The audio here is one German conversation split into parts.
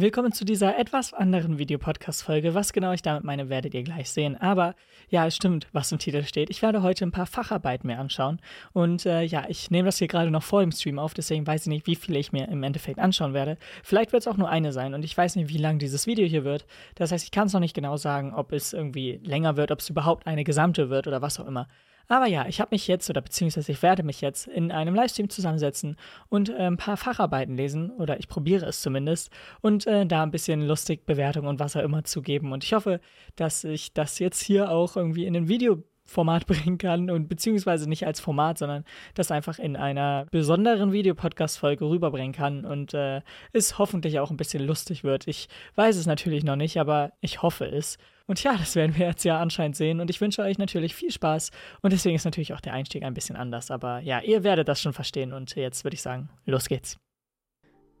Willkommen zu dieser etwas anderen Videopodcast-Folge. Was genau ich damit meine, werdet ihr gleich sehen. Aber ja, es stimmt, was im Titel steht. Ich werde heute ein paar Facharbeiten mir anschauen. Und äh, ja, ich nehme das hier gerade noch vor dem Stream auf, deswegen weiß ich nicht, wie viele ich mir im Endeffekt anschauen werde. Vielleicht wird es auch nur eine sein und ich weiß nicht, wie lang dieses Video hier wird. Das heißt, ich kann es noch nicht genau sagen, ob es irgendwie länger wird, ob es überhaupt eine gesamte wird oder was auch immer. Aber ja, ich habe mich jetzt, oder beziehungsweise ich werde mich jetzt in einem Livestream zusammensetzen und äh, ein paar Facharbeiten lesen, oder ich probiere es zumindest, und äh, da ein bisschen lustig Bewertungen und was auch immer zu geben. Und ich hoffe, dass ich das jetzt hier auch irgendwie in ein Video Format bringen kann und beziehungsweise nicht als Format, sondern das einfach in einer besonderen Videopodcast-Folge rüberbringen kann und äh, es hoffentlich auch ein bisschen lustig wird. Ich weiß es natürlich noch nicht, aber ich hoffe es. Und ja, das werden wir jetzt ja anscheinend sehen. Und ich wünsche euch natürlich viel Spaß. Und deswegen ist natürlich auch der Einstieg ein bisschen anders. Aber ja, ihr werdet das schon verstehen. Und jetzt würde ich sagen, los geht's.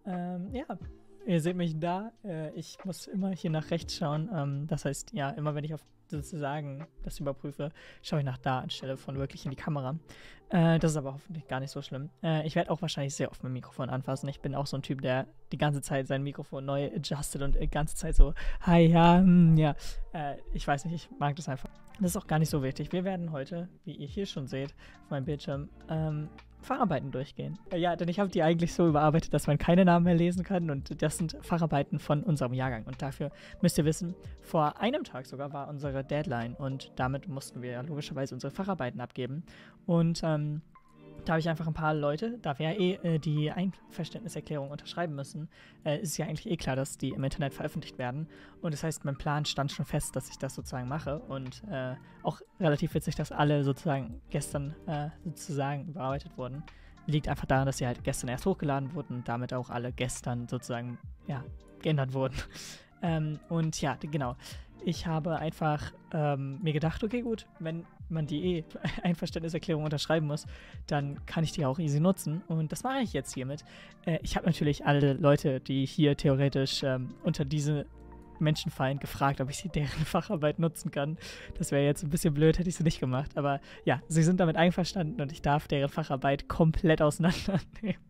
Ähm, ja, ihr seht mich da. Äh, ich muss immer hier nach rechts schauen. Ähm, das heißt, ja, immer wenn ich auf sozusagen das überprüfe, schaue ich nach da anstelle von wirklich in die Kamera. Äh, das ist aber hoffentlich gar nicht so schlimm. Äh, ich werde auch wahrscheinlich sehr oft mein Mikrofon anfassen. Ich bin auch so ein Typ, der die ganze Zeit sein Mikrofon neu adjustet und die ganze Zeit so, hi, ja, hm, ja. Ich weiß nicht, ich mag das einfach. Das ist auch gar nicht so wichtig. Wir werden heute, wie ihr hier schon seht, auf meinem Bildschirm, ähm, Facharbeiten durchgehen. Äh, ja, denn ich habe die eigentlich so überarbeitet, dass man keine Namen mehr lesen kann und das sind Facharbeiten von unserem Jahrgang. Und dafür müsst ihr wissen, vor einem Tag sogar war unsere Deadline und damit mussten wir logischerweise unsere Facharbeiten abgeben. Und ähm, da habe ich einfach ein paar Leute, da wir ja eh äh, die Einverständniserklärung unterschreiben müssen, äh, ist ja eigentlich eh klar, dass die im Internet veröffentlicht werden. Und das heißt, mein Plan stand schon fest, dass ich das sozusagen mache. Und äh, auch relativ witzig, dass alle sozusagen gestern äh, sozusagen überarbeitet wurden. Liegt einfach daran, dass sie halt gestern erst hochgeladen wurden und damit auch alle gestern sozusagen, ja, geändert wurden. Ähm, und ja, genau. Ich habe einfach ähm, mir gedacht, okay, gut, wenn man die eh Einverständniserklärung unterschreiben muss, dann kann ich die auch easy nutzen. Und das mache ich jetzt hiermit. Äh, ich habe natürlich alle Leute, die hier theoretisch ähm, unter diese Menschen fallen, gefragt, ob ich sie deren Facharbeit nutzen kann. Das wäre jetzt ein bisschen blöd, hätte ich sie nicht gemacht. Aber ja, sie sind damit einverstanden und ich darf deren Facharbeit komplett auseinandernehmen.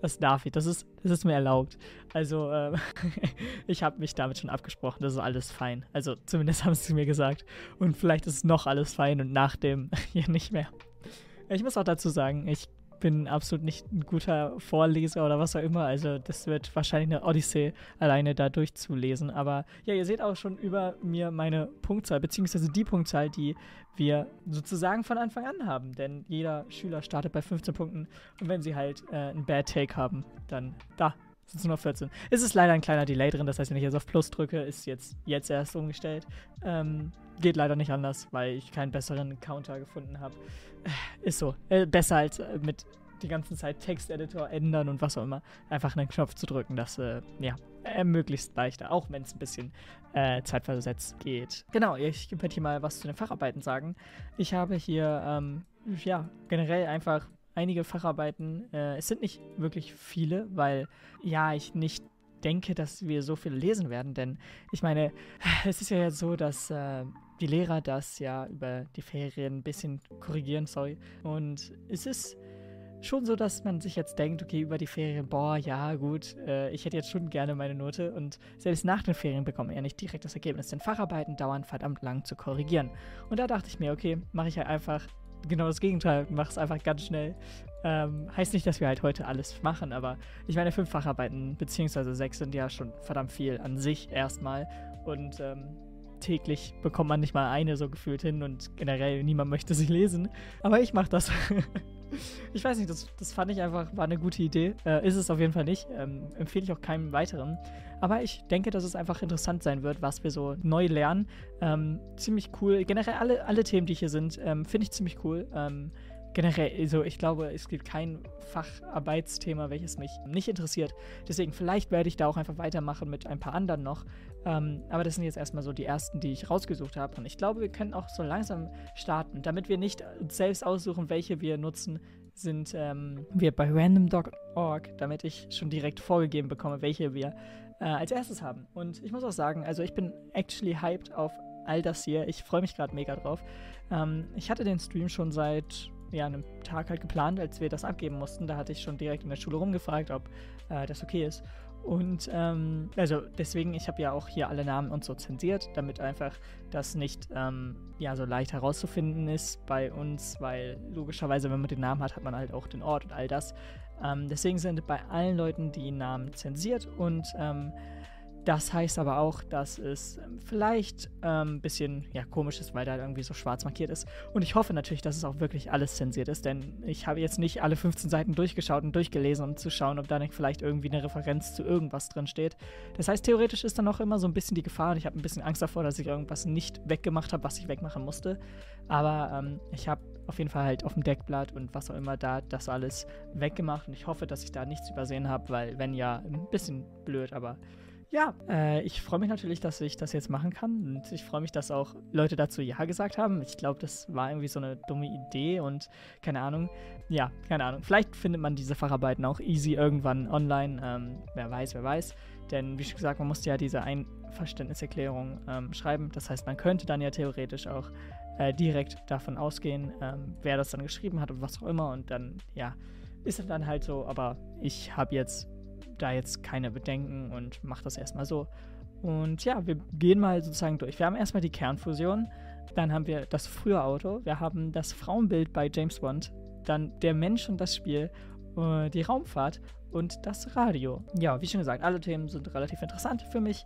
Das darf ich, das ist, das ist mir erlaubt. Also, äh, ich habe mich damit schon abgesprochen, das ist alles fein. Also, zumindest haben sie mir gesagt. Und vielleicht ist noch alles fein und nach dem hier nicht mehr. Ich muss auch dazu sagen, ich bin absolut nicht ein guter Vorleser oder was auch immer. Also das wird wahrscheinlich eine Odyssee, alleine da durchzulesen. Aber ja, ihr seht auch schon über mir meine Punktzahl, beziehungsweise die Punktzahl, die wir sozusagen von Anfang an haben. Denn jeder Schüler startet bei 15 Punkten. Und wenn sie halt äh, einen Bad Take haben, dann da sind es nur noch 14. Es ist leider ein kleiner Delay drin, das heißt, wenn ich jetzt auf Plus drücke, ist jetzt, jetzt erst umgestellt. Ähm, geht leider nicht anders, weil ich keinen besseren Counter gefunden habe. Ist so. Äh, besser als äh, mit die ganze Zeit Texteditor ändern und was auch immer. Einfach einen Knopf zu drücken, das, äh, ja, möglichst leichter, auch wenn es ein bisschen äh, zeitversetzt geht. Genau, ich werde hier mal was zu den Facharbeiten sagen. Ich habe hier, ähm, ja, generell einfach einige Facharbeiten. Äh, es sind nicht wirklich viele, weil, ja, ich nicht denke, dass wir so viele lesen werden, denn ich meine, es ist ja jetzt so, dass äh, die Lehrer das ja über die Ferien ein bisschen korrigieren, sorry. Und es ist schon so, dass man sich jetzt denkt, okay, über die Ferien, boah, ja, gut, äh, ich hätte jetzt schon gerne meine Note. Und selbst nach den Ferien bekommt man ja nicht direkt das Ergebnis, denn Facharbeiten dauern verdammt lang zu korrigieren. Und da dachte ich mir, okay, mache ich halt einfach genau das Gegenteil, mache es einfach ganz schnell. Ähm, heißt nicht, dass wir halt heute alles machen, aber ich meine, fünf Facharbeiten beziehungsweise sechs sind ja schon verdammt viel an sich erstmal. Und ähm, täglich bekommt man nicht mal eine so gefühlt hin und generell niemand möchte sie lesen. Aber ich mache das. ich weiß nicht, das, das fand ich einfach, war eine gute Idee. Äh, ist es auf jeden Fall nicht. Ähm, empfehle ich auch keinem weiteren. Aber ich denke, dass es einfach interessant sein wird, was wir so neu lernen. Ähm, ziemlich cool. Generell alle, alle Themen, die hier sind, ähm, finde ich ziemlich cool. Ähm, generell, also ich glaube, es gibt kein Facharbeitsthema, welches mich nicht interessiert. Deswegen, vielleicht werde ich da auch einfach weitermachen mit ein paar anderen noch. Ähm, aber das sind jetzt erstmal so die ersten, die ich rausgesucht habe. Und ich glaube, wir können auch so langsam starten. Damit wir nicht selbst aussuchen, welche wir nutzen, sind ähm, wir bei random.org, damit ich schon direkt vorgegeben bekomme, welche wir äh, als erstes haben. Und ich muss auch sagen, also ich bin actually hyped auf all das hier. Ich freue mich gerade mega drauf. Ähm, ich hatte den Stream schon seit ja, einem Tag halt geplant, als wir das abgeben mussten. Da hatte ich schon direkt in der Schule rumgefragt, ob äh, das okay ist. Und ähm, also deswegen, ich habe ja auch hier alle Namen und so zensiert, damit einfach das nicht ähm, ja, so leicht herauszufinden ist bei uns, weil logischerweise, wenn man den Namen hat, hat man halt auch den Ort und all das. Ähm, deswegen sind bei allen Leuten die Namen zensiert und ähm, das heißt aber auch, dass es ähm, vielleicht ein ähm, bisschen ja, komisch ist, weil da irgendwie so schwarz markiert ist. Und ich hoffe natürlich, dass es auch wirklich alles zensiert ist, denn ich habe jetzt nicht alle 15 Seiten durchgeschaut und durchgelesen, um zu schauen, ob da nicht vielleicht irgendwie eine Referenz zu irgendwas drin steht. Das heißt, theoretisch ist dann auch immer so ein bisschen die Gefahr und ich habe ein bisschen Angst davor, dass ich irgendwas nicht weggemacht habe, was ich wegmachen musste. Aber ähm, ich habe auf jeden Fall halt auf dem Deckblatt und was auch immer da das alles weggemacht und ich hoffe, dass ich da nichts übersehen habe, weil wenn ja, ein bisschen blöd, aber ja, äh, ich freue mich natürlich, dass ich das jetzt machen kann. Und ich freue mich, dass auch Leute dazu Ja gesagt haben. Ich glaube, das war irgendwie so eine dumme Idee und keine Ahnung. Ja, keine Ahnung. Vielleicht findet man diese Facharbeiten auch easy irgendwann online. Ähm, wer weiß, wer weiß. Denn wie schon gesagt, man musste ja diese Einverständniserklärung ähm, schreiben. Das heißt, man könnte dann ja theoretisch auch äh, direkt davon ausgehen, ähm, wer das dann geschrieben hat und was auch immer. Und dann, ja, ist es dann halt so. Aber ich habe jetzt da jetzt keine Bedenken und mache das erstmal so. Und ja, wir gehen mal sozusagen durch. Wir haben erstmal die Kernfusion, dann haben wir das frühe Auto, wir haben das Frauenbild bei James Bond, dann der Mensch und das Spiel, äh, die Raumfahrt und das Radio. Ja, wie schon gesagt, alle Themen sind relativ interessant für mich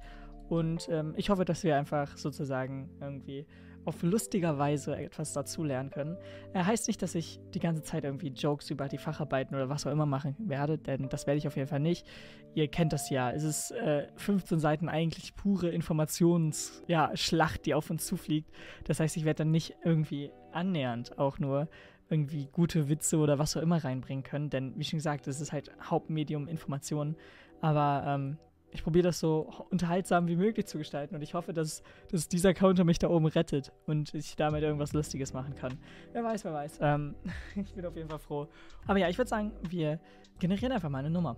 und ähm, ich hoffe, dass wir einfach sozusagen irgendwie auf lustiger Weise etwas dazulernen können. Er heißt nicht, dass ich die ganze Zeit irgendwie Jokes über die Facharbeiten oder was auch immer machen werde, denn das werde ich auf jeden Fall nicht. Ihr kennt das ja. Es ist äh, 15 Seiten eigentlich pure Informationsschlacht, ja, die auf uns zufliegt. Das heißt, ich werde dann nicht irgendwie annähernd auch nur irgendwie gute Witze oder was auch immer reinbringen können, denn wie schon gesagt, es ist halt Hauptmedium Informationen. Aber ähm, ich probiere das so unterhaltsam wie möglich zu gestalten und ich hoffe, dass, dass dieser Counter mich da oben rettet und ich damit irgendwas Lustiges machen kann. Wer weiß, wer weiß. Ähm, ich bin auf jeden Fall froh. Aber ja, ich würde sagen, wir generieren einfach mal eine Nummer.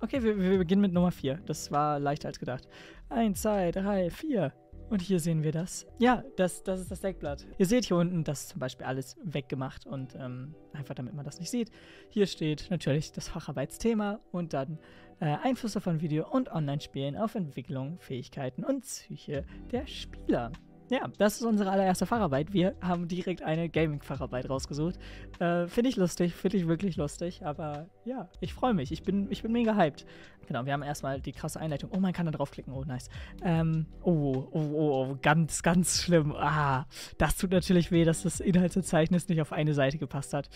Okay, wir, wir beginnen mit Nummer 4. Das war leichter als gedacht. 1, 2, 3, 4. Und hier sehen wir das. Ja, das, das ist das Deckblatt. Ihr seht hier unten, das ist zum Beispiel alles weggemacht und ähm, einfach damit man das nicht sieht. Hier steht natürlich das Facharbeitsthema und dann äh, Einflüsse von Video- und Online-Spielen auf Entwicklung, Fähigkeiten und Psyche der Spieler. Ja, das ist unsere allererste Facharbeit. Wir haben direkt eine Gaming-Facharbeit rausgesucht. Äh, finde ich lustig, finde ich wirklich lustig. Aber ja, ich freue mich. Ich bin, ich bin mega hyped. Genau, wir haben erstmal die krasse Einleitung. Oh, man kann da draufklicken. Oh, nice. Ähm, oh, oh, oh, oh, ganz, ganz schlimm. Ah, das tut natürlich weh, dass das Inhaltsverzeichnis nicht auf eine Seite gepasst hat.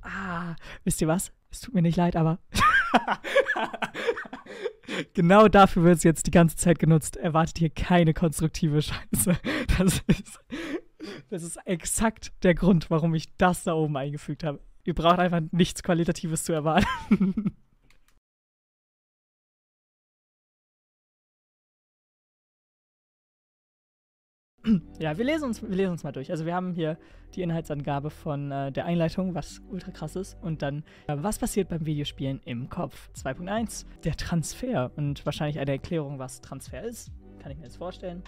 Ah, wisst ihr was? Es tut mir nicht leid, aber genau dafür wird es jetzt die ganze Zeit genutzt. Erwartet hier keine konstruktive Scheiße. Das ist, das ist exakt der Grund, warum ich das da oben eingefügt habe. Ihr braucht einfach nichts Qualitatives zu erwarten. ja, wir lesen, uns, wir lesen uns mal durch. Also wir haben hier die Inhaltsangabe von äh, der Einleitung, was ultra krass ist. Und dann, äh, was passiert beim Videospielen im Kopf? 2.1, der Transfer. Und wahrscheinlich eine Erklärung, was Transfer ist. Kann ich mir jetzt vorstellen.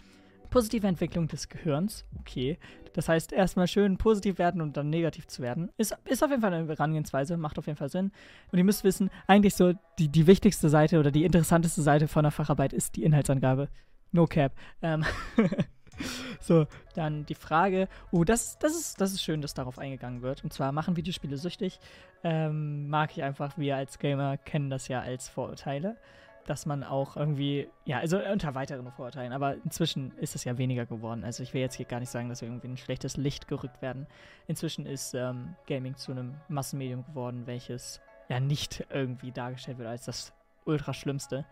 Positive Entwicklung des Gehirns. Okay. Das heißt, erstmal schön positiv werden und dann negativ zu werden. Ist, ist auf jeden Fall eine Herangehensweise, macht auf jeden Fall Sinn. Und ihr müsst wissen, eigentlich so die, die wichtigste Seite oder die interessanteste Seite von der Facharbeit ist die Inhaltsangabe. No cap. Ähm So, dann die Frage. Oh, das, das, ist, das ist schön, dass darauf eingegangen wird. Und zwar machen Videospiele süchtig. Ähm, mag ich einfach, wir als Gamer kennen das ja als Vorurteile. Dass man auch irgendwie, ja, also unter weiteren Vorurteilen, aber inzwischen ist es ja weniger geworden. Also ich will jetzt hier gar nicht sagen, dass wir irgendwie ein schlechtes Licht gerückt werden. Inzwischen ist ähm, Gaming zu einem Massenmedium geworden, welches ja nicht irgendwie dargestellt wird als das ultra Schlimmste.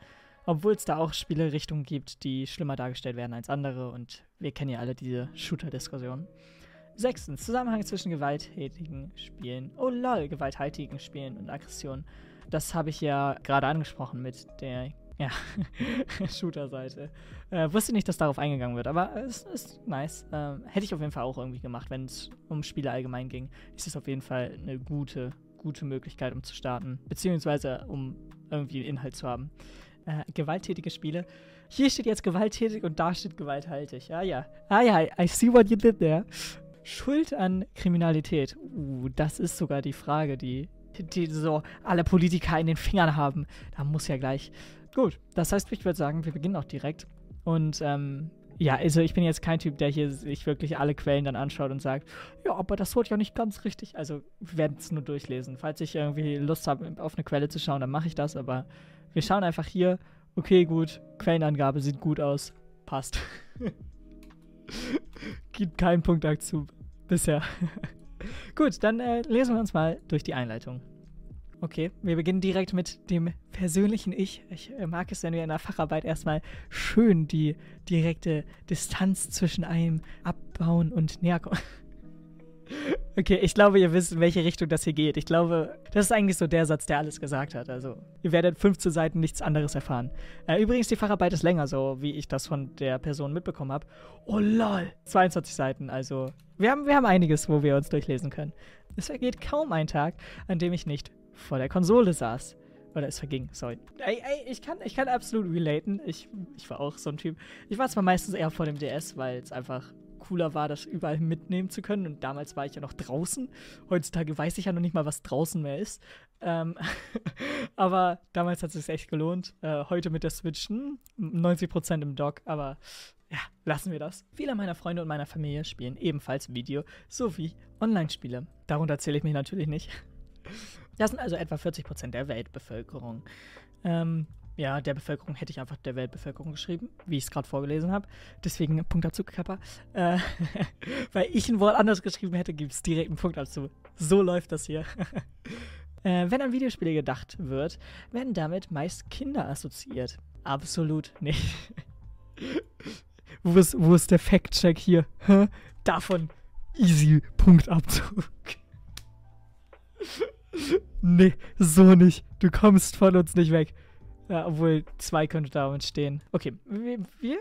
Obwohl es da auch Spielerichtungen gibt, die schlimmer dargestellt werden als andere und wir kennen ja alle diese Shooter-Diskussion. Sechstens, Zusammenhang zwischen gewalttätigen Spielen, oh lol, gewalthaltigen Spielen und Aggression. Das habe ich ja gerade angesprochen mit der ja, Shooter-Seite. Äh, wusste nicht, dass darauf eingegangen wird, aber es ist nice. Ähm, hätte ich auf jeden Fall auch irgendwie gemacht, wenn es um Spiele allgemein ging. Ist es auf jeden Fall eine gute, gute Möglichkeit, um zu starten, beziehungsweise um irgendwie Inhalt zu haben äh, gewalttätige Spiele. Hier steht jetzt gewalttätig und da steht gewalthaltig. Ah ja. Ah ja, I see what you did there. Schuld an Kriminalität. Uh, das ist sogar die Frage, die, die so alle Politiker in den Fingern haben. Da muss ja gleich gut, das heißt, ich würde sagen, wir beginnen auch direkt. Und ähm, ja, also ich bin jetzt kein Typ, der hier sich wirklich alle Quellen dann anschaut und sagt, ja, aber das wurde ja nicht ganz richtig. Also wir werden es nur durchlesen. Falls ich irgendwie Lust habe, auf eine Quelle zu schauen, dann mache ich das. Aber wir schauen einfach hier, okay, gut, Quellenangabe sieht gut aus, passt. Gibt keinen Punkt dazu bisher. gut, dann äh, lesen wir uns mal durch die Einleitung. Okay, wir beginnen direkt mit dem persönlichen Ich. Ich äh, mag es, wenn wir in der Facharbeit erstmal schön die direkte Distanz zwischen einem abbauen und näher kommen. Okay, ich glaube, ihr wisst, in welche Richtung das hier geht. Ich glaube, das ist eigentlich so der Satz, der alles gesagt hat. Also, ihr werdet 15 Seiten nichts anderes erfahren. Äh, übrigens, die Facharbeit ist länger, so wie ich das von der Person mitbekommen habe. Oh lol, 22 Seiten. Also, wir haben, wir haben einiges, wo wir uns durchlesen können. Es vergeht kaum ein Tag, an dem ich nicht vor der Konsole saß. Oder es verging, sorry. Ey, ey, ich kann, ich kann absolut relaten. Ich, ich war auch so ein Typ. Ich war zwar meistens eher vor dem DS, weil es einfach cooler war, das überall mitnehmen zu können. Und damals war ich ja noch draußen. Heutzutage weiß ich ja noch nicht mal, was draußen mehr ist. Ähm aber damals hat es sich echt gelohnt. Äh, heute mit der Switch, hm, 90% im Dock, aber ja, lassen wir das. Viele meiner Freunde und meiner Familie spielen ebenfalls Video- sowie Online-Spiele. Darunter zähle ich mich natürlich nicht. Das sind also etwa 40 Prozent der Weltbevölkerung. Ähm, ja, der Bevölkerung hätte ich einfach der Weltbevölkerung geschrieben, wie ich es gerade vorgelesen habe. Deswegen Punkt dazu, Kappa. Äh, weil ich ein Wort anders geschrieben hätte, gibt es direkt einen Punkt dazu. So läuft das hier. äh, wenn an Videospiele gedacht wird, werden damit meist Kinder assoziiert. Absolut nicht. wo, ist, wo ist der Fact-Check hier? Davon easy Punktabzug. nee, so nicht. Du kommst von uns nicht weg. Ja, obwohl zwei könnte da stehen. Okay, wir, wir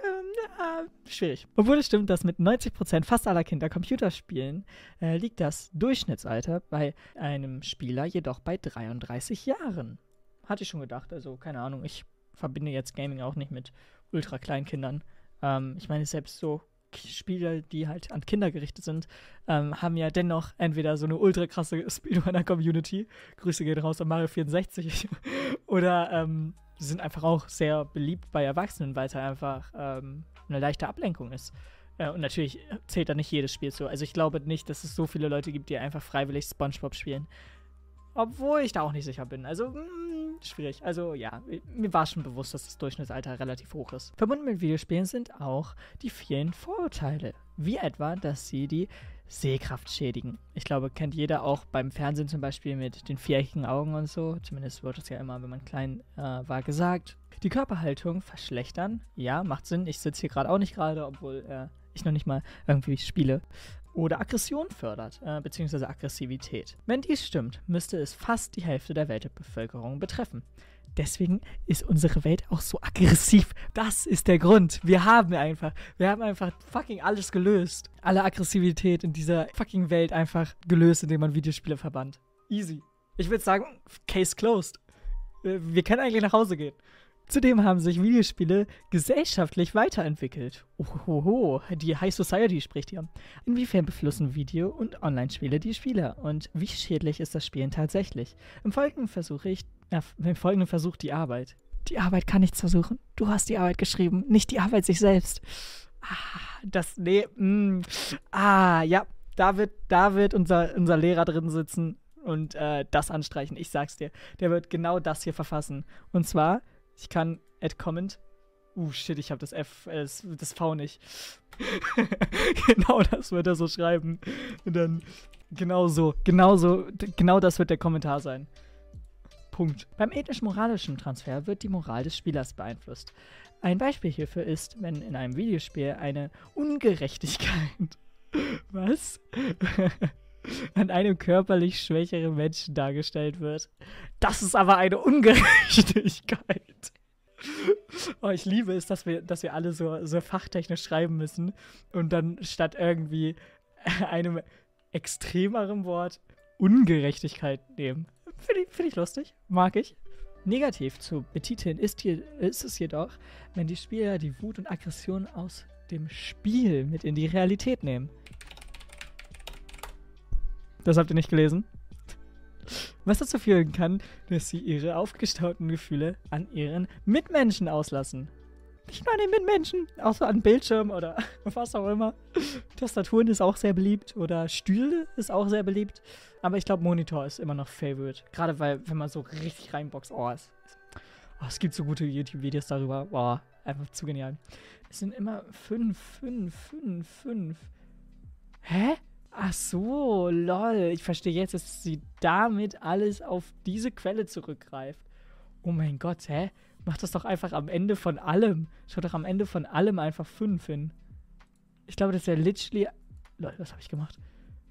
äh, schwierig. Obwohl es stimmt, dass mit 90% fast aller Kinder Computer spielen, äh, liegt das Durchschnittsalter bei einem Spieler jedoch bei 33 Jahren. Hatte ich schon gedacht, also keine Ahnung, ich verbinde jetzt Gaming auch nicht mit ultra kleinen Kindern. Ähm, ich meine, selbst so Spiele, die halt an Kinder gerichtet sind, ähm, haben ja dennoch entweder so eine ultra krasse Speedrunner-Community, Grüße gehen raus an Mario 64, oder ähm, sind einfach auch sehr beliebt bei Erwachsenen, weil es halt einfach ähm, eine leichte Ablenkung ist. Äh, und natürlich zählt da nicht jedes Spiel zu. Also ich glaube nicht, dass es so viele Leute gibt, die einfach freiwillig SpongeBob spielen. Obwohl ich da auch nicht sicher bin. Also, mh, hm, schwierig. Also, ja, mir war schon bewusst, dass das Durchschnittsalter relativ hoch ist. Verbunden mit Videospielen sind auch die vielen Vorurteile. Wie etwa, dass sie die Sehkraft schädigen. Ich glaube, kennt jeder auch beim Fernsehen zum Beispiel mit den viereckigen Augen und so. Zumindest wird es ja immer, wenn man klein äh, war, gesagt. Die Körperhaltung verschlechtern. Ja, macht Sinn. Ich sitze hier gerade auch nicht gerade, obwohl äh, ich noch nicht mal irgendwie spiele oder Aggression fördert, äh, beziehungsweise Aggressivität. Wenn dies stimmt, müsste es fast die Hälfte der Weltbevölkerung betreffen. Deswegen ist unsere Welt auch so aggressiv. Das ist der Grund. Wir haben einfach, wir haben einfach fucking alles gelöst. Alle Aggressivität in dieser fucking Welt einfach gelöst, indem man Videospiele verbannt. Easy. Ich würde sagen, Case closed. Äh, wir können eigentlich nach Hause gehen. Zudem haben sich Videospiele gesellschaftlich weiterentwickelt. Ohoho, die High Society spricht hier. Inwiefern beeinflussen Video- und Online-Spiele die Spieler? Und wie schädlich ist das Spielen tatsächlich? Im Folgenden versuche ich, äh, im Folgenden versucht die Arbeit. Die Arbeit kann nichts versuchen. Du hast die Arbeit geschrieben, nicht die Arbeit sich selbst. Ah, das, nee, mm, ah, ja, da wird, da wird unser, unser Lehrer drin sitzen und äh, das anstreichen. Ich sag's dir. Der wird genau das hier verfassen. Und zwar ich kann add comment. Uh, shit, ich habe das F, äh, das V nicht. genau das wird er so schreiben. Und dann genau so, genau so, genau das wird der Kommentar sein. Punkt. Beim ethisch-moralischen Transfer wird die Moral des Spielers beeinflusst. Ein Beispiel hierfür ist, wenn in einem Videospiel eine Ungerechtigkeit. Was? an einem körperlich schwächeren Menschen dargestellt wird. Das ist aber eine Ungerechtigkeit. Oh, ich liebe es, dass wir, dass wir alle so, so fachtechnisch schreiben müssen und dann statt irgendwie einem extremeren Wort Ungerechtigkeit nehmen. Finde ich, find ich lustig, mag ich. Negativ zu betiteln ist, hier, ist es jedoch, wenn die Spieler die Wut und Aggression aus dem Spiel mit in die Realität nehmen. Das habt ihr nicht gelesen? Was dazu führen kann, dass sie ihre aufgestauten Gefühle an ihren Mitmenschen auslassen. Nicht nur an den Mitmenschen, auch so an Bildschirmen oder was auch immer. Tastaturen ist auch sehr beliebt oder Stühle ist auch sehr beliebt. Aber ich glaube, Monitor ist immer noch Favorite. Gerade weil, wenn man so richtig reinboxt, oh, es, oh, es gibt so gute YouTube-Videos darüber. Boah, einfach zu genial. Es sind immer fünf, fünf, fünf, fünf. Hä? Ach so, lol. Ich verstehe jetzt, dass sie damit alles auf diese Quelle zurückgreift. Oh mein Gott, hä? Mach das doch einfach am Ende von allem. Schau doch am Ende von allem einfach 5 hin. Ich glaube, das wäre literally. Leute, was habe ich gemacht?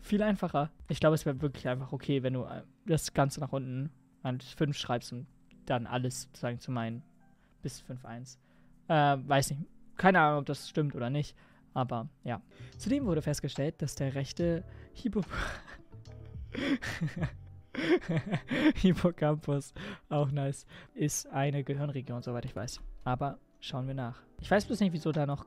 Viel einfacher. Ich glaube, es wäre wirklich einfach okay, wenn du äh, das Ganze nach unten an 5 schreibst und dann alles sozusagen zu meinen bis 5.1. Äh, weiß nicht. Keine Ahnung, ob das stimmt oder nicht. Aber ja. Zudem wurde festgestellt, dass der rechte Hippo. Hippocampus, auch nice, ist eine Gehirnregion, soweit ich weiß. Aber schauen wir nach. Ich weiß bloß nicht, wieso da noch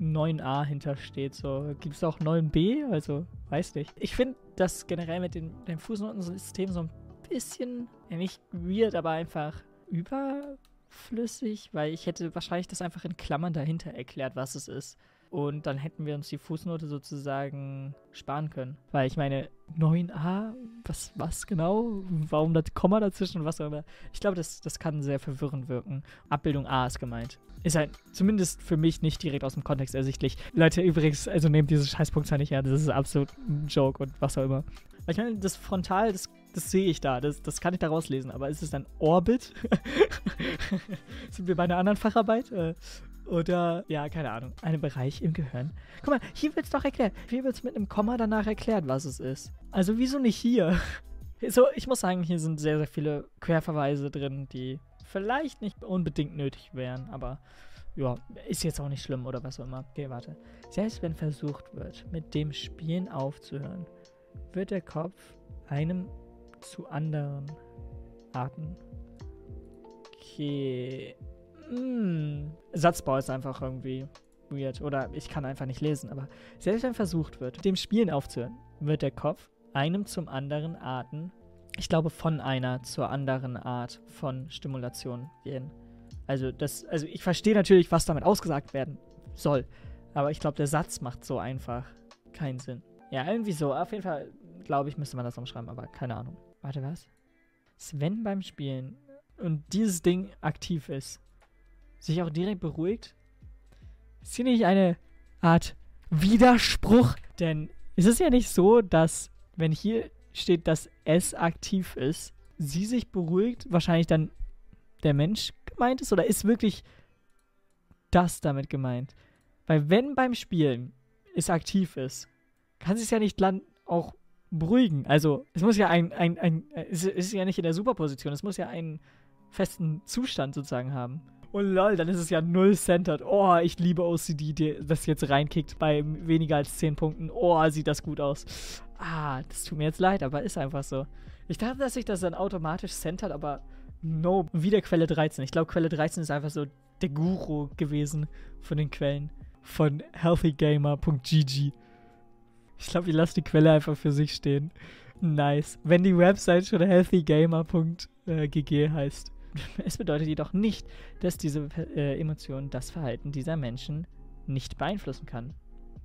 9a hintersteht. So, gibt es auch 9b? Also, weiß nicht. Ich finde das generell mit den, dem Fußnotensystem so ein bisschen, ja nicht weird, aber einfach überflüssig, weil ich hätte wahrscheinlich das einfach in Klammern dahinter erklärt, was es ist. Und dann hätten wir uns die Fußnote sozusagen sparen können. Weil ich meine, 9a, was, was genau? Warum das Komma dazwischen und was auch immer? Ich glaube, das, das kann sehr verwirrend wirken. Abbildung A ist gemeint. Ist halt zumindest für mich nicht direkt aus dem Kontext ersichtlich. Leute, übrigens, also nehmt diese Scheißpunktzahl nicht her. Das ist absolut ein Joke und was auch immer. Ich meine, das Frontal, das, das sehe ich da. Das, das kann ich da rauslesen. Aber ist es dann Orbit? Sind wir bei einer anderen Facharbeit? Äh, oder, ja, keine Ahnung, einen Bereich im Gehirn. Guck mal, hier wird es doch erklärt. Hier wird es mit einem Komma danach erklärt, was es ist. Also, wieso nicht hier? So, ich muss sagen, hier sind sehr, sehr viele Querverweise drin, die vielleicht nicht unbedingt nötig wären, aber ja, ist jetzt auch nicht schlimm oder was auch immer. Okay, warte. Selbst wenn versucht wird, mit dem Spielen aufzuhören, wird der Kopf einem zu anderen Arten. Okay. Mm. Satzbau ist einfach irgendwie weird. Oder ich kann einfach nicht lesen. Aber selbst wenn versucht wird, dem Spielen aufzuhören, wird der Kopf einem zum anderen Arten, ich glaube von einer zur anderen Art von Stimulation gehen. Also das, also ich verstehe natürlich, was damit ausgesagt werden soll. Aber ich glaube, der Satz macht so einfach keinen Sinn. Ja, irgendwie so. Auf jeden Fall, glaube ich, müsste man das umschreiben, aber keine Ahnung. Warte, was? Sven beim Spielen und dieses Ding aktiv ist, sich auch direkt beruhigt? Ist hier nicht eine Art Widerspruch? Denn ist es ja nicht so, dass, wenn hier steht, dass es aktiv ist, sie sich beruhigt, wahrscheinlich dann der Mensch gemeint ist? Oder ist wirklich das damit gemeint? Weil wenn beim Spielen es aktiv ist, kann sie es ja nicht dann auch beruhigen. Also es muss ja ein, ein, ein es ist ja nicht in der Superposition, es muss ja einen festen Zustand sozusagen haben. Oh lol, dann ist es ja null centered. Oh, ich liebe OCD, die das jetzt reinkickt bei weniger als 10 Punkten. Oh, sieht das gut aus. Ah, das tut mir jetzt leid, aber ist einfach so. Ich dachte, dass sich das dann automatisch centert, aber no. Wieder Quelle 13. Ich glaube, Quelle 13 ist einfach so der Guru gewesen von den Quellen. Von healthygamer.gg. Ich glaube, ich lasse die Quelle einfach für sich stehen. Nice. Wenn die Website schon healthygamer.gg heißt. Es bedeutet jedoch nicht, dass diese äh, Emotion das Verhalten dieser Menschen nicht beeinflussen kann.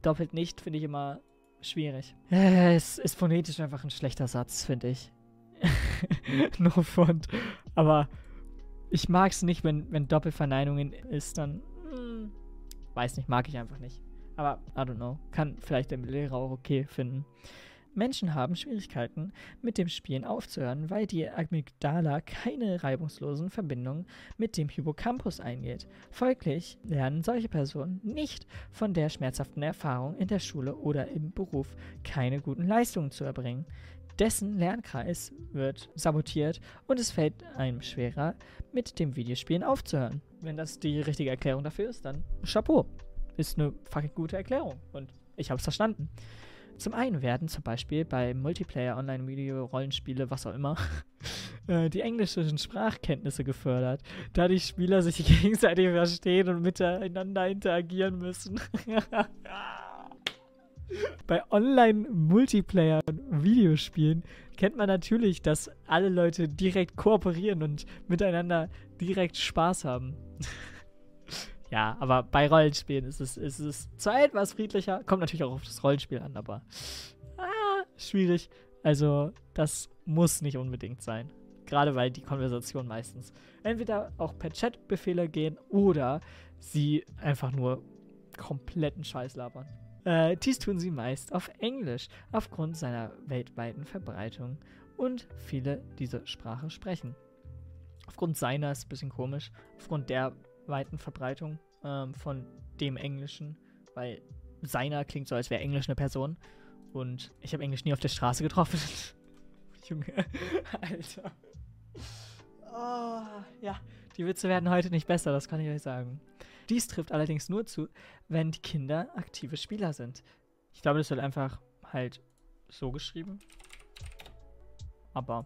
Doppelt nicht finde ich immer schwierig. Äh, es ist phonetisch einfach ein schlechter Satz, finde ich. no front. Aber ich mag es nicht, wenn, wenn Doppelverneinungen ist, dann. Hm, weiß nicht, mag ich einfach nicht. Aber I don't know. Kann vielleicht der Lehrer auch okay finden. Menschen haben Schwierigkeiten, mit dem Spielen aufzuhören, weil die Amygdala keine reibungslosen Verbindungen mit dem Hippocampus eingeht. Folglich lernen solche Personen nicht von der schmerzhaften Erfahrung in der Schule oder im Beruf keine guten Leistungen zu erbringen. Dessen Lernkreis wird sabotiert und es fällt einem schwerer, mit dem Videospielen aufzuhören. Wenn das die richtige Erklärung dafür ist, dann Chapeau. Ist eine fucking gute Erklärung und ich habe es verstanden. Zum einen werden zum Beispiel bei Multiplayer, Online-Video, Rollenspiele, was auch immer, äh, die englischen Sprachkenntnisse gefördert, da die Spieler sich gegenseitig verstehen und miteinander interagieren müssen. Bei Online-Multiplayer-Videospielen kennt man natürlich, dass alle Leute direkt kooperieren und miteinander direkt Spaß haben. Ja, aber bei Rollenspielen ist es, ist es zwar etwas friedlicher, kommt natürlich auch auf das Rollenspiel an, aber ah, schwierig. Also, das muss nicht unbedingt sein. Gerade weil die Konversation meistens entweder auch per Chat-Befehle gehen oder sie einfach nur kompletten Scheiß labern. Äh, dies tun sie meist auf Englisch, aufgrund seiner weltweiten Verbreitung und viele diese Sprache sprechen. Aufgrund seiner ist ein bisschen komisch, aufgrund der weiten Verbreitung ähm, von dem Englischen, weil seiner klingt so, als wäre Englisch eine Person. Und ich habe Englisch nie auf der Straße getroffen. Junge, Alter. Oh, ja, die Witze werden heute nicht besser, das kann ich euch sagen. Dies trifft allerdings nur zu, wenn die Kinder aktive Spieler sind. Ich glaube, das wird einfach halt so geschrieben. Aber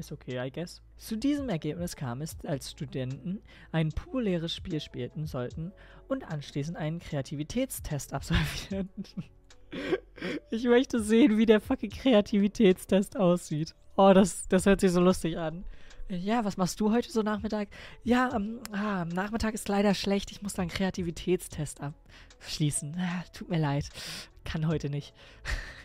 ist okay, I guess. Zu diesem Ergebnis kam es, als Studenten ein populäres Spiel spielten sollten und anschließend einen Kreativitätstest absolvierten. Ich möchte sehen, wie der fucking Kreativitätstest aussieht. Oh, das, das hört sich so lustig an. Ja, was machst du heute so Nachmittag? Ja, ähm, ah, Nachmittag ist leider schlecht. Ich muss da einen Kreativitätstest abschließen. Ah, tut mir leid. Kann heute nicht.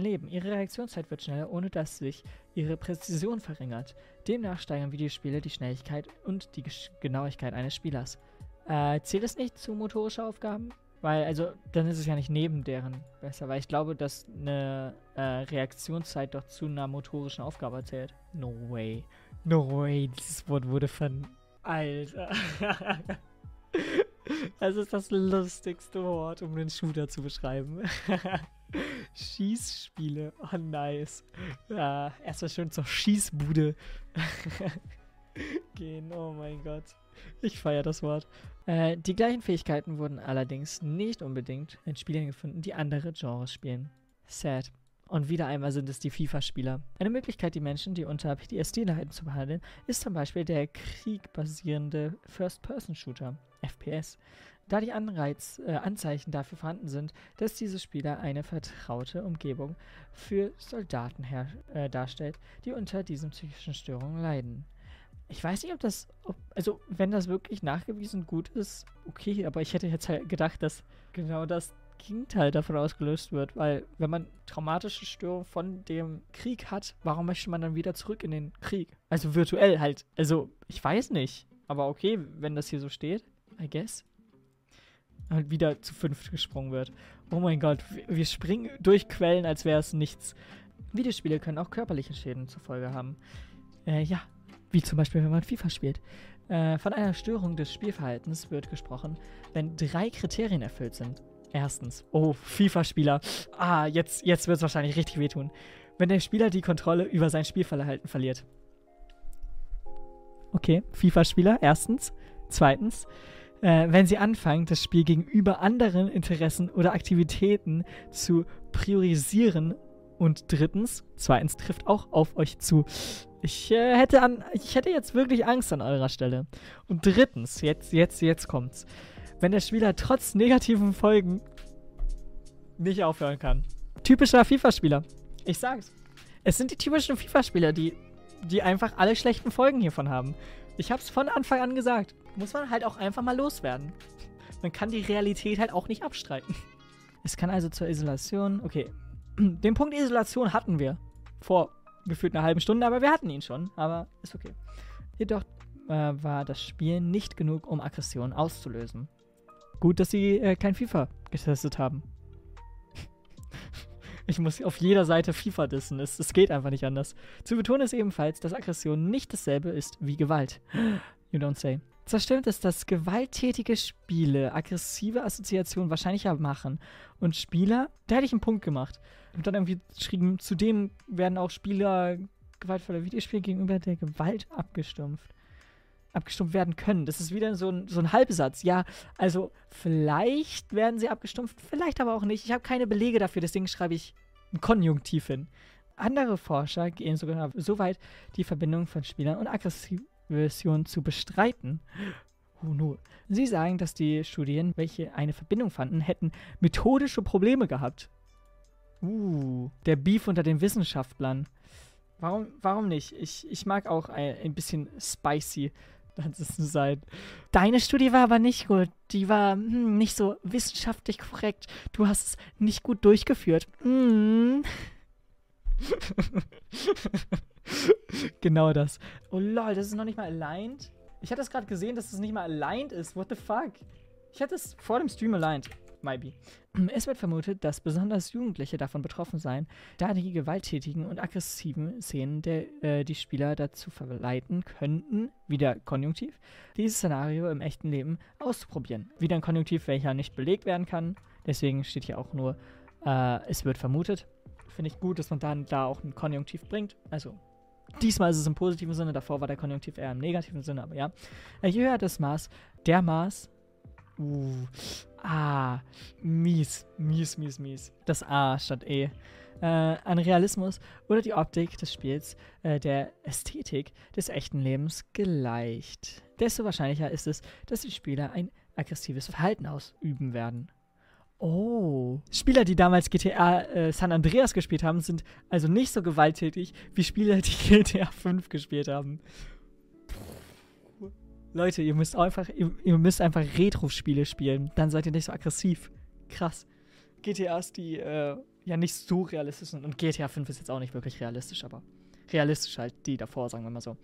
Leben. Ihre Reaktionszeit wird schneller, ohne dass sich ihre Präzision verringert. Demnach steigern Videospiele die Schnelligkeit und die Genauigkeit eines Spielers. Äh, zählt es nicht zu motorischen Aufgaben? Weil, also, dann ist es ja nicht neben deren besser, weil ich glaube, dass eine äh, Reaktionszeit doch zu einer motorischen Aufgabe zählt. No way. No way, dieses Wort wurde von. Alter. das ist das lustigste Wort, um den Shooter zu beschreiben. Schießspiele. Oh, nice. Ja, erstmal schön zur Schießbude gehen. Oh mein Gott. Ich feiere das Wort. Äh, die gleichen Fähigkeiten wurden allerdings nicht unbedingt in Spielen gefunden, die andere Genres spielen. Sad. Und wieder einmal sind es die FIFA-Spieler. Eine Möglichkeit, die Menschen, die unter PTSD leiden, zu behandeln, ist zum Beispiel der kriegbasierende First-Person-Shooter, FPS. Da die Anreiz, äh, Anzeichen dafür vorhanden sind, dass diese Spieler eine vertraute Umgebung für Soldaten äh, darstellt, die unter diesen psychischen Störungen leiden. Ich weiß nicht, ob das, ob, also wenn das wirklich nachgewiesen gut ist, okay, aber ich hätte jetzt halt gedacht, dass genau das Gegenteil davon ausgelöst wird, weil wenn man traumatische Störungen von dem Krieg hat, warum möchte man dann wieder zurück in den Krieg? Also virtuell halt. Also ich weiß nicht, aber okay, wenn das hier so steht, I guess. Halt wieder zu fünft gesprungen wird. Oh mein Gott, wir springen durch Quellen, als wäre es nichts. Videospiele können auch körperliche Schäden zur Folge haben. Äh, ja, wie zum Beispiel, wenn man FIFA spielt. Äh, von einer Störung des Spielverhaltens wird gesprochen, wenn drei Kriterien erfüllt sind. Erstens, oh, FIFA-Spieler. Ah, jetzt, jetzt wird es wahrscheinlich richtig wehtun. Wenn der Spieler die Kontrolle über sein Spielverhalten verliert. Okay, FIFA-Spieler, erstens. Zweitens, äh, wenn sie anfangen, das Spiel gegenüber anderen Interessen oder Aktivitäten zu priorisieren. Und drittens, zweitens trifft auch auf euch zu. Ich äh, hätte an, ich hätte jetzt wirklich Angst an eurer Stelle. Und drittens, jetzt, jetzt, jetzt kommt's wenn der Spieler trotz negativen Folgen nicht aufhören kann. Typischer FIFA-Spieler. Ich sag's. Es sind die typischen FIFA-Spieler, die, die einfach alle schlechten Folgen hiervon haben. Ich hab's von Anfang an gesagt. Muss man halt auch einfach mal loswerden. Man kann die Realität halt auch nicht abstreiten. Es kann also zur Isolation. Okay. Den Punkt Isolation hatten wir. Vor gefühlt einer halben Stunde, aber wir hatten ihn schon. Aber ist okay. Jedoch äh, war das Spiel nicht genug, um Aggression auszulösen. Gut, dass sie äh, kein FIFA getestet haben. ich muss auf jeder Seite FIFA dissen. Es, es geht einfach nicht anders. Zu betonen ist ebenfalls, dass Aggression nicht dasselbe ist wie Gewalt. You don't say. Zwar stimmt es, dass gewalttätige Spiele aggressive Assoziationen wahrscheinlicher machen. Und Spieler, da hätte ich einen Punkt gemacht. Und dann irgendwie geschrieben, zudem werden auch Spieler gewaltvoller Videospiele gegenüber der Gewalt abgestumpft abgestumpft werden können. Das ist wieder so ein, so ein Halbsatz. Ja, also vielleicht werden sie abgestumpft, vielleicht aber auch nicht. Ich habe keine Belege dafür, deswegen schreibe ich ein Konjunktiv hin. Andere Forscher gehen sogar so weit, die Verbindung von Spielern und Aggression zu bestreiten. Oh no. Sie sagen, dass die Studien, welche eine Verbindung fanden, hätten methodische Probleme gehabt. Uh, der Beef unter den Wissenschaftlern. Warum, warum nicht? Ich, ich mag auch ein, ein bisschen spicy zu sein. Deine Studie war aber nicht gut. Die war hm, nicht so wissenschaftlich korrekt. Du hast es nicht gut durchgeführt. Mm. genau das. Oh lol, das ist noch nicht mal aligned. Ich hatte es gerade gesehen, dass es nicht mal aligned ist. What the fuck? Ich hatte es vor dem Stream aligned. Maybe. Es wird vermutet, dass besonders Jugendliche davon betroffen seien, da die gewalttätigen und aggressiven Szenen der, äh, die Spieler dazu verleiten könnten, wieder Konjunktiv, dieses Szenario im echten Leben auszuprobieren. Wieder ein Konjunktiv, welcher nicht belegt werden kann. Deswegen steht hier auch nur, äh, es wird vermutet. Finde ich gut, dass man dann da auch ein Konjunktiv bringt. Also Diesmal ist es im positiven Sinne, davor war der Konjunktiv eher im negativen Sinne, aber ja. Je höher das Maß, der Maß, uh, ah, mies, mies, mies, mies. Das A statt E. Äh, an Realismus oder die Optik des Spiels äh, der Ästhetik des echten Lebens gleicht. Desto wahrscheinlicher ist es, dass die Spieler ein aggressives Verhalten ausüben werden. Oh. Spieler, die damals GTA äh, San Andreas gespielt haben, sind also nicht so gewalttätig wie Spieler, die GTA 5 gespielt haben. Leute, ihr müsst einfach, ihr, ihr müsst einfach Retro-Spiele spielen. Dann seid ihr nicht so aggressiv. Krass. GTAs, die äh, ja nicht so realistisch sind. Und GTA 5 ist jetzt auch nicht wirklich realistisch, aber realistisch halt die davor, sagen wir mal so.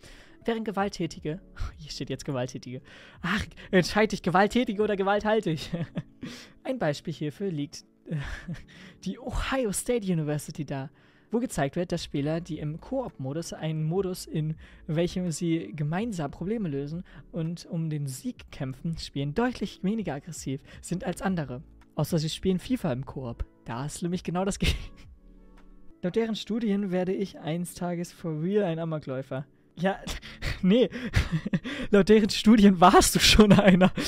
Während Gewalttätige, hier steht jetzt Gewalttätige, ach, entscheide dich gewalttätige oder gewalthaltig. Ein Beispiel hierfür liegt die Ohio State University da, wo gezeigt wird, dass Spieler, die im Koop-Modus, einen Modus, in welchem sie gemeinsam Probleme lösen und um den Sieg kämpfen, spielen, deutlich weniger aggressiv sind als andere. Außer sie spielen FIFA im Koop. Da ist nämlich genau das Gegenteil. Laut deren Studien werde ich eines Tages for real ein Amokläufer. Ja, nee. Laut deren Studien warst du schon einer.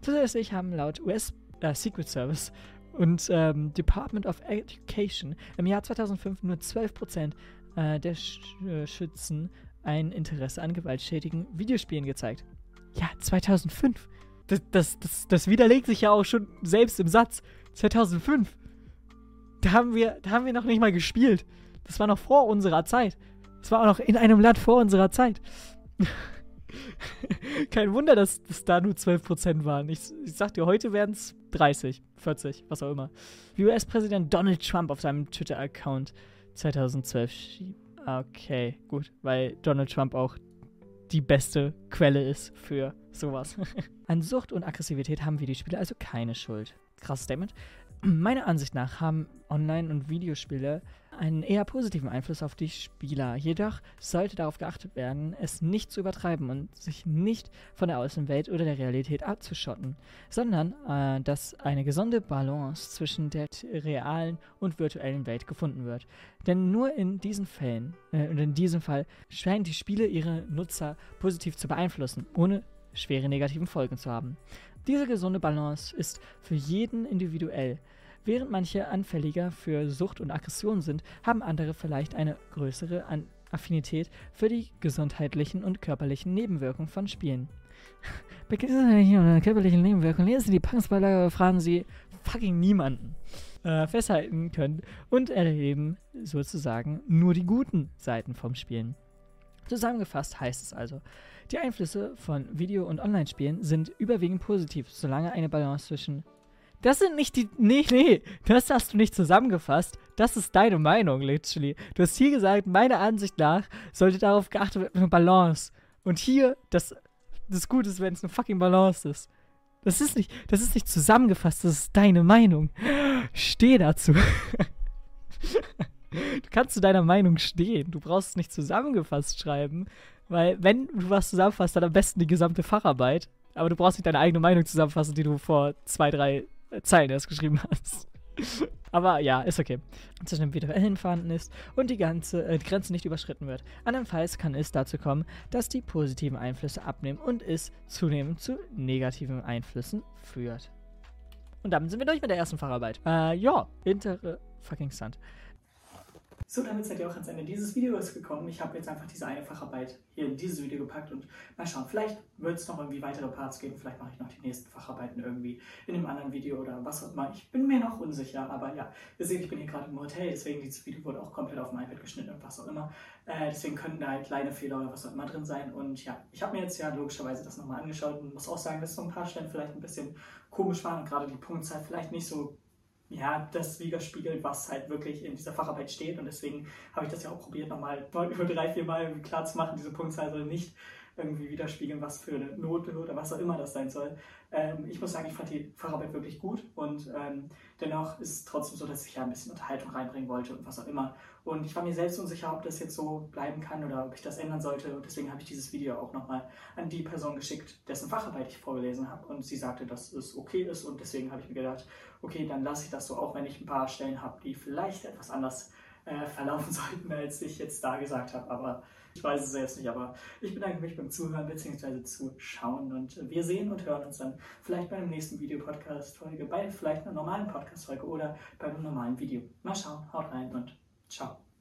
Zusätzlich haben laut US äh, Secret Service und ähm, Department of Education im Jahr 2005 nur 12% äh, der Sch äh, Schützen ein Interesse an gewaltschädigen Videospielen gezeigt. Ja, 2005. Das, das, das, das widerlegt sich ja auch schon selbst im Satz. 2005. Da haben wir, da haben wir noch nicht mal gespielt. Das war noch vor unserer Zeit. Das war auch noch in einem Land vor unserer Zeit. Kein Wunder, dass das da nur 12% waren. Ich, ich sag dir, heute werden es 30, 40, was auch immer. Wie US-Präsident Donald Trump auf seinem Twitter-Account 2012 schrieb. Okay, gut, weil Donald Trump auch die beste Quelle ist für sowas. An Sucht und Aggressivität haben wir die Spieler also keine Schuld. Krasses Statement. Meiner Ansicht nach haben Online- und Videospiele einen eher positiven Einfluss auf die Spieler. Jedoch sollte darauf geachtet werden, es nicht zu übertreiben und sich nicht von der Außenwelt oder der Realität abzuschotten, sondern äh, dass eine gesunde Balance zwischen der realen und virtuellen Welt gefunden wird. Denn nur in diesen Fällen, äh, und in diesem Fall, scheinen die Spiele ihre Nutzer positiv zu beeinflussen, ohne schwere negativen Folgen zu haben. Diese gesunde Balance ist für jeden individuell. Während manche anfälliger für Sucht und Aggression sind, haben andere vielleicht eine größere An Affinität für die gesundheitlichen und körperlichen Nebenwirkungen von Spielen. Bei gesundheitlichen und körperlichen Nebenwirkungen lesen Sie die Pangsbeilage oder fragen Sie fucking niemanden äh, festhalten können und erleben sozusagen nur die guten Seiten vom Spielen. Zusammengefasst heißt es also, die Einflüsse von Video- und Online-Spielen sind überwiegend positiv, solange eine Balance zwischen das sind nicht die. Nee, nee, das hast du nicht zusammengefasst. Das ist deine Meinung, literally. Du hast hier gesagt, meiner Ansicht nach sollte darauf geachtet werden, eine Balance. Und hier, das, das Gute ist, wenn es eine fucking Balance ist. Das ist nicht, das ist nicht zusammengefasst, das ist deine Meinung. Steh dazu. du kannst zu deiner Meinung stehen. Du brauchst es nicht zusammengefasst schreiben, weil wenn du was zusammenfasst, dann am besten die gesamte Facharbeit. Aber du brauchst nicht deine eigene Meinung zusammenfassen, die du vor zwei, drei Zeilen erst geschrieben hast. Aber ja, ist okay. Zwischen dem virtuellen vorhanden ist und die ganze äh, die Grenze nicht überschritten wird. Andernfalls kann es dazu kommen, dass die positiven Einflüsse abnehmen und es zunehmend zu negativen Einflüssen führt. Und damit sind wir durch mit der ersten Facharbeit. Äh, ja, inter fucking Stunt. So, damit seid ihr auch ans Ende dieses Videos gekommen. Ich habe jetzt einfach diese eine Facharbeit hier in dieses Video gepackt und mal schauen, vielleicht wird es noch irgendwie weitere Parts geben, vielleicht mache ich noch die nächsten Facharbeiten irgendwie in einem anderen Video oder was auch immer. Ich bin mir noch unsicher, aber ja, ihr seht, ich bin hier gerade im Hotel, deswegen dieses Video wurde auch komplett auf dem iPad geschnitten und was auch immer. Äh, deswegen könnten da halt kleine Fehler oder was auch immer drin sein und ja, ich habe mir jetzt ja logischerweise das nochmal angeschaut und muss auch sagen, dass so ein paar Stellen vielleicht ein bisschen komisch waren und gerade die Punktzahl vielleicht nicht so ja, das widerspiegelt, was halt wirklich in dieser Facharbeit steht. Und deswegen habe ich das ja auch probiert, nochmal über drei, vier Mal klar zu machen, diese Punktzahl soll nicht irgendwie widerspiegeln, was für eine Note oder was auch immer das sein soll. Ähm, ich muss sagen, ich fand die Facharbeit wirklich gut und ähm, dennoch ist es trotzdem so, dass ich ja ein bisschen Unterhaltung reinbringen wollte und was auch immer. Und ich war mir selbst unsicher, ob das jetzt so bleiben kann oder ob ich das ändern sollte. Und deswegen habe ich dieses Video auch nochmal an die Person geschickt, dessen Facharbeit ich vorgelesen habe. Und sie sagte, dass es okay ist. Und deswegen habe ich mir gedacht, okay, dann lasse ich das so, auch wenn ich ein paar Stellen habe, die vielleicht etwas anders äh, verlaufen sollten, als ich jetzt da gesagt habe. Aber ich weiß es selbst nicht. Aber ich bedanke mich beim Zuhören bzw. Zuschauen. Und wir sehen und hören uns dann vielleicht bei einem nächsten Videopodcast-Folge, bei vielleicht einer normalen Podcast-Folge oder bei einem normalen Video. Mal schauen, haut rein und ciao.